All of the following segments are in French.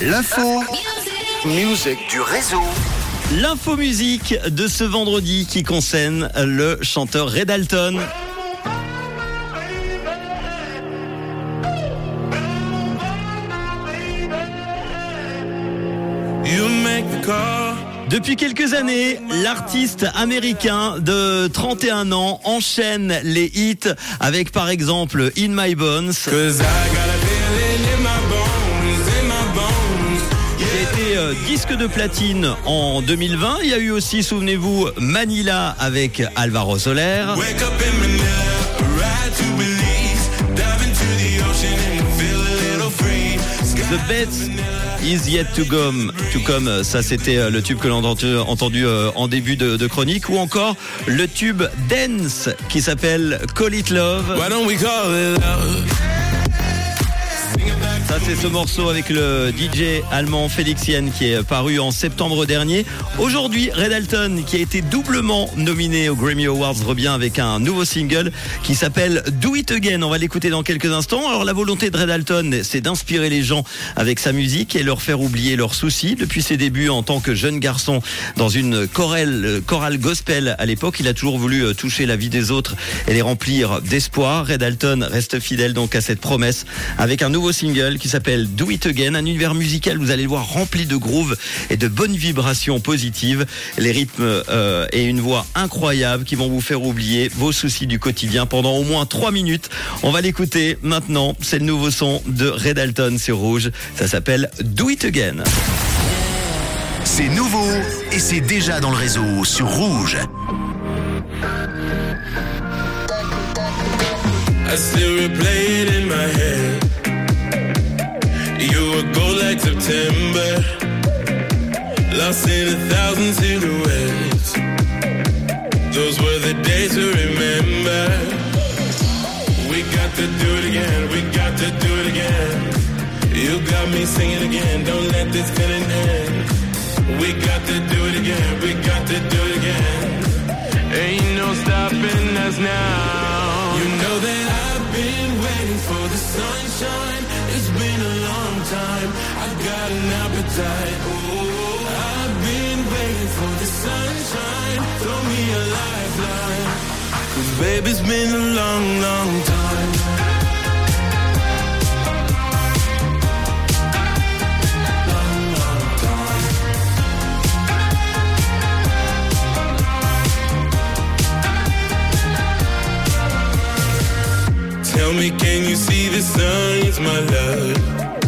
L'info. Musique du réseau. L'info musique de ce vendredi qui concerne le chanteur Red Alton. Depuis quelques années, l'artiste américain de 31 ans enchaîne les hits avec par exemple In My Bones. Disque de platine en 2020. Il y a eu aussi, souvenez-vous, Manila avec Alvaro Soler. The Best is yet to come. To come, ça c'était euh, le tube que l'on a entendu, euh, en début de, de chronique, ou encore le tube Dance qui s'appelle Call It Love. Why don't we call it love? Ça c'est ce morceau avec le DJ allemand Felixien qui est paru en septembre dernier. Aujourd'hui, Red Alton qui a été doublement nominé aux Grammy Awards revient avec un nouveau single qui s'appelle Do It Again. On va l'écouter dans quelques instants. Alors la volonté de Red Alton, c'est d'inspirer les gens avec sa musique et leur faire oublier leurs soucis. Depuis ses débuts en tant que jeune garçon dans une chorale, chorale gospel à l'époque, il a toujours voulu euh, toucher la vie des autres et les remplir d'espoir. Red Alton reste fidèle donc à cette promesse avec un nouveau single qui s'appelle Do It Again, un univers musical, vous allez le voir, rempli de grooves et de bonnes vibrations positives, les rythmes euh, et une voix incroyable qui vont vous faire oublier vos soucis du quotidien pendant au moins 3 minutes. On va l'écouter maintenant, c'est le nouveau son de Red Alton sur Rouge, ça s'appelle Do It Again. C'est nouveau et c'est déjà dans le réseau sur Rouge. I still replay it in my head. Gold like September, lost in a thousand silhouettes. Those were the days to remember. We got to do it again, we got to do it again. You got me singing again, don't let this feeling end. We got to do it again, we got to do it again. Ain't no stopping us now. You know that I've been waiting for the sunshine. Time. I got an appetite. Oh, I've been waiting for the sunshine. Throw me a lifeline. Cause baby, it's been a long, long time. Long, long time. Tell me, can you see the signs, my love?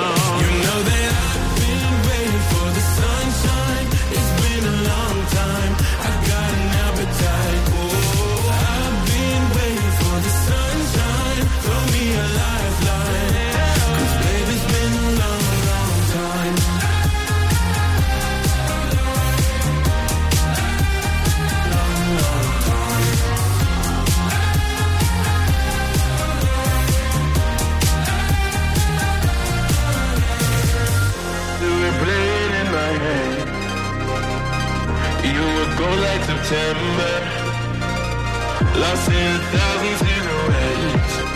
You would go like September, lost in a thousand silhouettes.